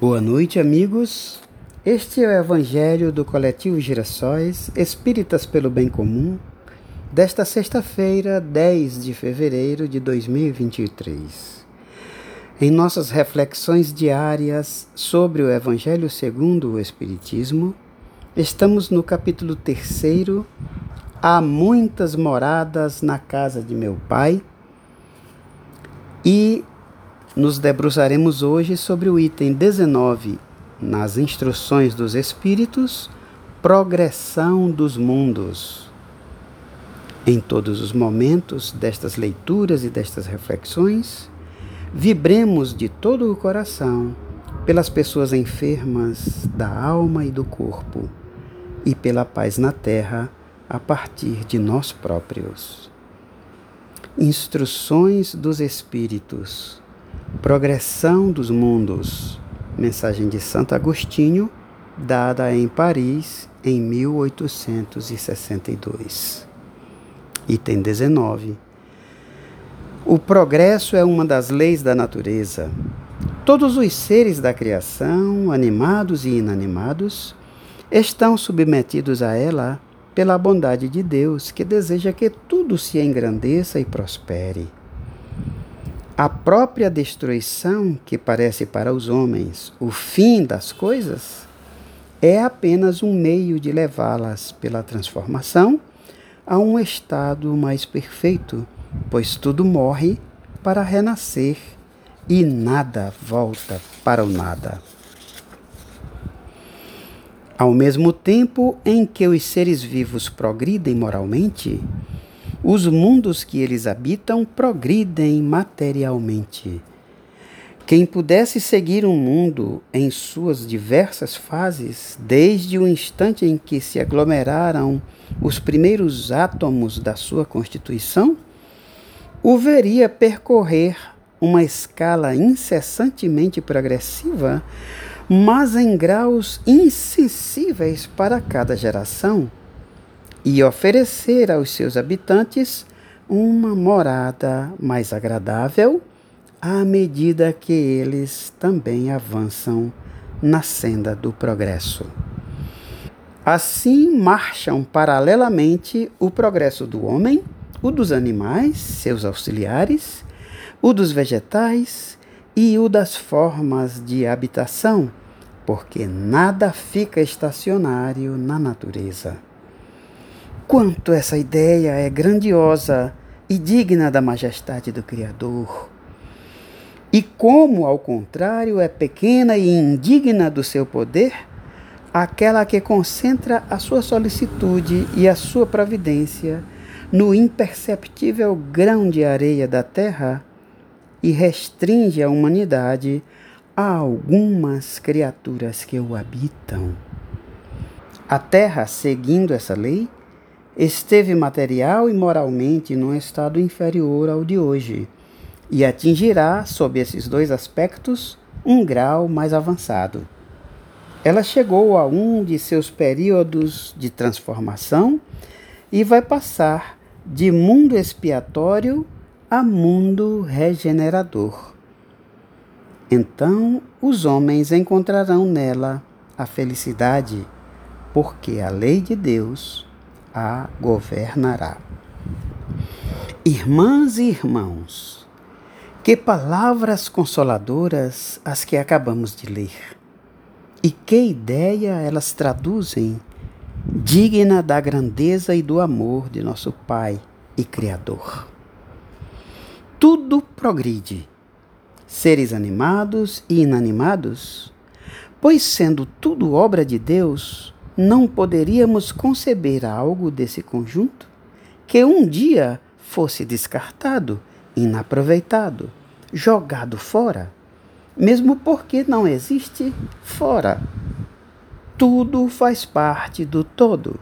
Boa noite, amigos. Este é o Evangelho do Coletivo Girassóis Espíritas pelo Bem Comum, desta sexta-feira, 10 de fevereiro de 2023. Em nossas reflexões diárias sobre o Evangelho segundo o Espiritismo, estamos no capítulo 3. Há muitas moradas na casa de meu Pai. E nos debruçaremos hoje sobre o item 19, nas instruções dos Espíritos, progressão dos mundos. Em todos os momentos destas leituras e destas reflexões, vibremos de todo o coração pelas pessoas enfermas da alma e do corpo e pela paz na terra a partir de nós próprios. Instruções dos Espíritos Progressão dos Mundos. Mensagem de Santo Agostinho, dada em Paris em 1862. Item 19. O progresso é uma das leis da natureza. Todos os seres da criação, animados e inanimados, estão submetidos a ela pela bondade de Deus, que deseja que tudo se engrandeça e prospere. A própria destruição, que parece para os homens o fim das coisas, é apenas um meio de levá-las pela transformação a um estado mais perfeito, pois tudo morre para renascer e nada volta para o nada. Ao mesmo tempo em que os seres vivos progridem moralmente, os mundos que eles habitam progridem materialmente. Quem pudesse seguir um mundo em suas diversas fases, desde o instante em que se aglomeraram os primeiros átomos da sua constituição, o veria percorrer uma escala incessantemente progressiva, mas em graus insensíveis para cada geração e oferecer aos seus habitantes uma morada mais agradável à medida que eles também avançam na senda do progresso. Assim marcham paralelamente o progresso do homem, o dos animais, seus auxiliares, o dos vegetais e o das formas de habitação, porque nada fica estacionário na natureza quanto essa ideia é grandiosa e digna da majestade do Criador. E como, ao contrário, é pequena e indigna do seu poder, aquela que concentra a sua solicitude e a sua providência no imperceptível grão de areia da terra e restringe a humanidade a algumas criaturas que o habitam. A terra, seguindo essa lei, esteve material e moralmente num estado inferior ao de hoje e atingirá, sob esses dois aspectos, um grau mais avançado. Ela chegou a um de seus períodos de transformação e vai passar de mundo expiatório a mundo regenerador. Então os homens encontrarão nela a felicidade, porque a lei de Deus a governará. Irmãs e irmãos, que palavras consoladoras as que acabamos de ler. E que ideia elas traduzem, digna da grandeza e do amor de nosso Pai e Criador. Tudo progride, seres animados e inanimados, pois sendo tudo obra de Deus, não poderíamos conceber algo desse conjunto que um dia fosse descartado, inaproveitado, jogado fora, mesmo porque não existe fora. Tudo faz parte do todo.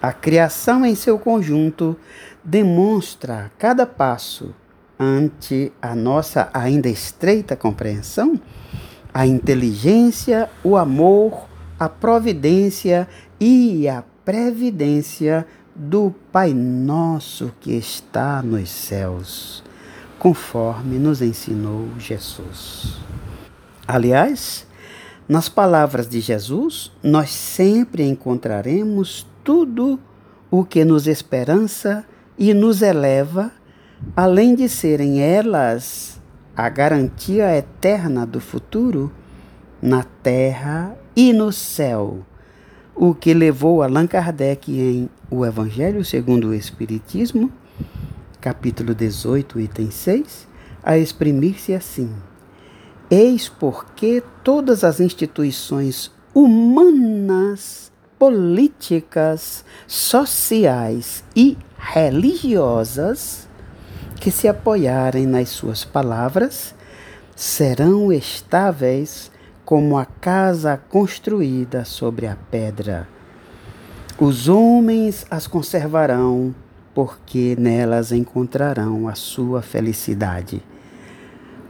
A criação em seu conjunto demonstra a cada passo, ante a nossa ainda estreita compreensão, a inteligência, o amor, a providência e a previdência do Pai Nosso que está nos céus, conforme nos ensinou Jesus. Aliás, Nas palavras de Jesus, nós sempre encontraremos tudo o que nos esperança e nos eleva, além de serem elas a garantia eterna do futuro na terra e no céu, o que levou Allan Kardec em O Evangelho segundo o Espiritismo, capítulo 18, item 6, a exprimir-se assim. Eis porque todas as instituições humanas, políticas, sociais e religiosas que se apoiarem nas suas palavras serão estáveis como a casa construída sobre a pedra. Os homens as conservarão, porque nelas encontrarão a sua felicidade.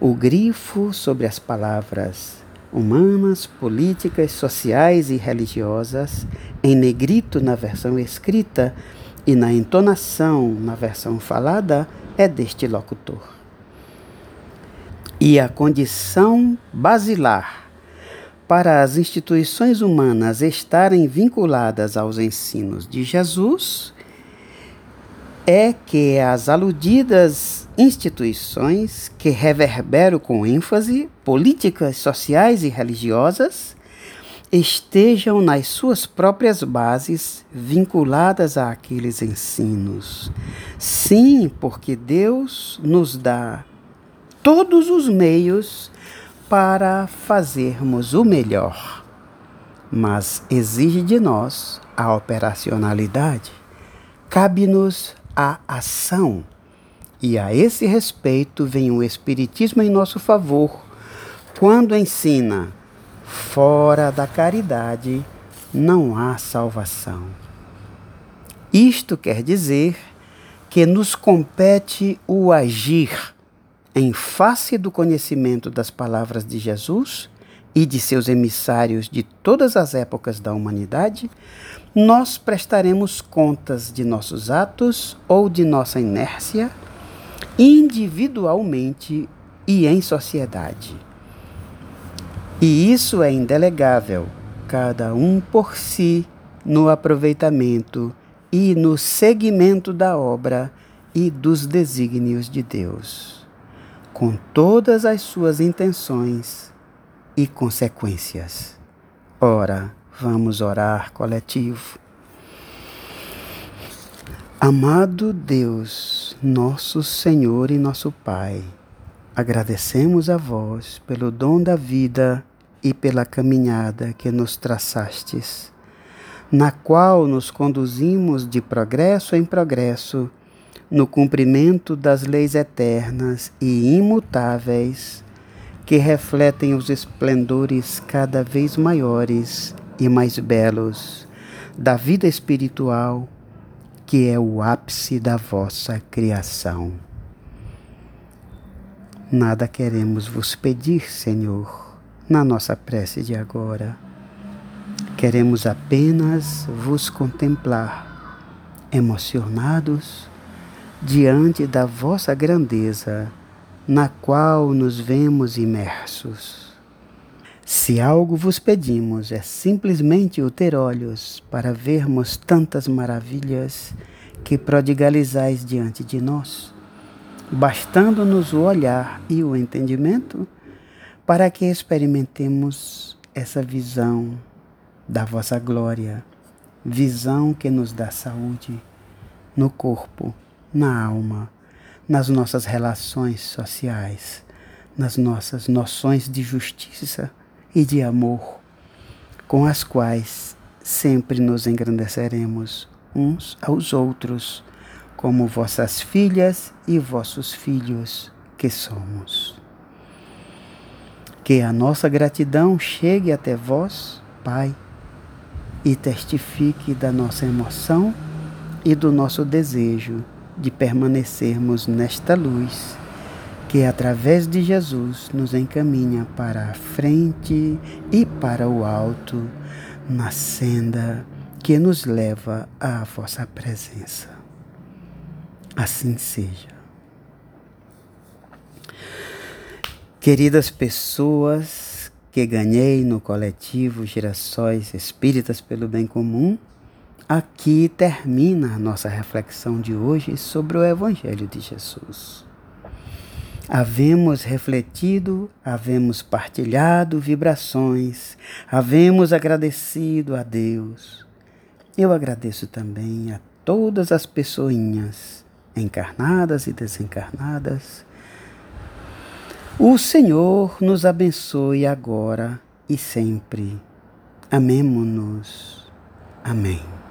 O grifo sobre as palavras humanas, políticas, sociais e religiosas, em negrito na versão escrita e na entonação na versão falada, é deste locutor. E a condição basilar para as instituições humanas estarem vinculadas aos ensinos de Jesus é que as aludidas instituições que reverberam com ênfase políticas sociais e religiosas estejam nas suas próprias bases vinculadas àqueles ensinos. Sim, porque Deus nos dá todos os meios para fazermos o melhor, mas exige de nós a operacionalidade. Cabe-nos a ação. E a esse respeito vem o Espiritismo em nosso favor, quando ensina: fora da caridade não há salvação. Isto quer dizer que nos compete o agir em face do conhecimento das palavras de Jesus e de seus emissários de todas as épocas da humanidade, nós prestaremos contas de nossos atos ou de nossa inércia, individualmente e em sociedade. E isso é indelegável, cada um por si, no aproveitamento e no seguimento da obra e dos desígnios de Deus com todas as suas intenções e consequências. Ora, vamos orar coletivo. Amado Deus, nosso Senhor e nosso Pai, agradecemos a vós pelo dom da vida e pela caminhada que nos traçastes, na qual nos conduzimos de progresso em progresso no cumprimento das leis eternas e imutáveis que refletem os esplendores cada vez maiores e mais belos da vida espiritual, que é o ápice da vossa criação. Nada queremos vos pedir, Senhor, na nossa prece de agora. Queremos apenas vos contemplar, emocionados diante da vossa grandeza, na qual nos vemos imersos. Se algo vos pedimos é simplesmente o ter olhos para vermos tantas maravilhas que prodigalizais diante de nós, bastando-nos o olhar e o entendimento para que experimentemos essa visão da vossa glória, visão que nos dá saúde no corpo na alma, nas nossas relações sociais, nas nossas noções de justiça e de amor, com as quais sempre nos engrandeceremos uns aos outros, como vossas filhas e vossos filhos que somos. Que a nossa gratidão chegue até vós, Pai, e testifique da nossa emoção e do nosso desejo de permanecermos nesta luz que, através de Jesus, nos encaminha para a frente e para o alto, na senda que nos leva à vossa presença. Assim seja. Queridas pessoas que ganhei no coletivo Girassóis Espíritas pelo Bem Comum, aqui termina a nossa reflexão de hoje sobre o Evangelho de Jesus. Havemos refletido, havemos partilhado vibrações, havemos agradecido a Deus. Eu agradeço também a todas as pessoinhas, encarnadas e desencarnadas, o Senhor nos abençoe agora e sempre. Amemo-nos. Amém.